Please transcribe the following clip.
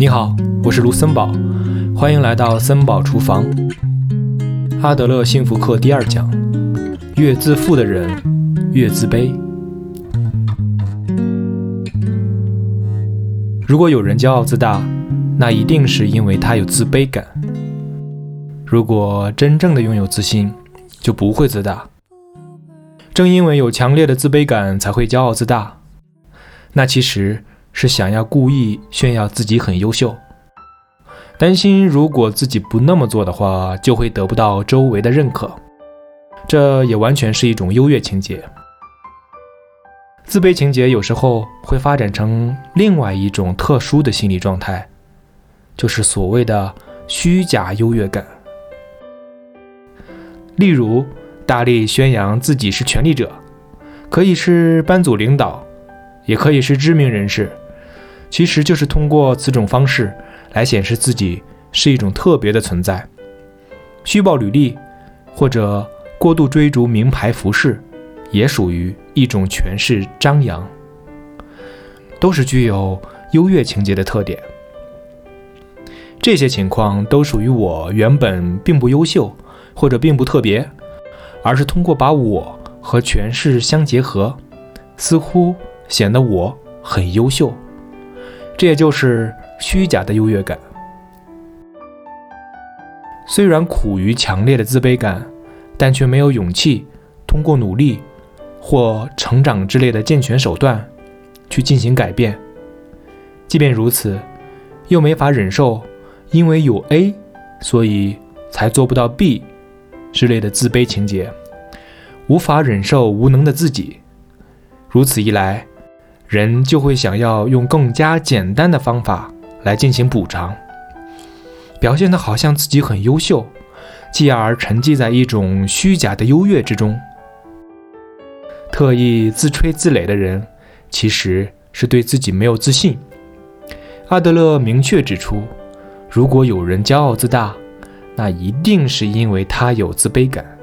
你好，我是卢森堡，欢迎来到森堡厨房。阿德勒幸福课第二讲：越自负的人越自卑。如果有人骄傲自大，那一定是因为他有自卑感。如果真正的拥有自信，就不会自大。正因为有强烈的自卑感，才会骄傲自大。那其实是想要故意炫耀自己很优秀，担心如果自己不那么做的话，就会得不到周围的认可。这也完全是一种优越情节。自卑情节有时候会发展成另外一种特殊的心理状态，就是所谓的虚假优越感。例如。大力宣扬自己是权力者，可以是班组领导，也可以是知名人士，其实就是通过此种方式来显示自己是一种特别的存在。虚报履历或者过度追逐名牌服饰，也属于一种权势张扬，都是具有优越情节的特点。这些情况都属于我原本并不优秀，或者并不特别。而是通过把我和权势相结合，似乎显得我很优秀，这也就是虚假的优越感。虽然苦于强烈的自卑感，但却没有勇气通过努力或成长之类的健全手段去进行改变。即便如此，又没法忍受因为有 A，所以才做不到 B。之类的自卑情节，无法忍受无能的自己，如此一来，人就会想要用更加简单的方法来进行补偿，表现的好像自己很优秀，继而沉寂在一种虚假的优越之中。特意自吹自擂的人，其实是对自己没有自信。阿德勒明确指出，如果有人骄傲自大，那一定是因为他有自卑感。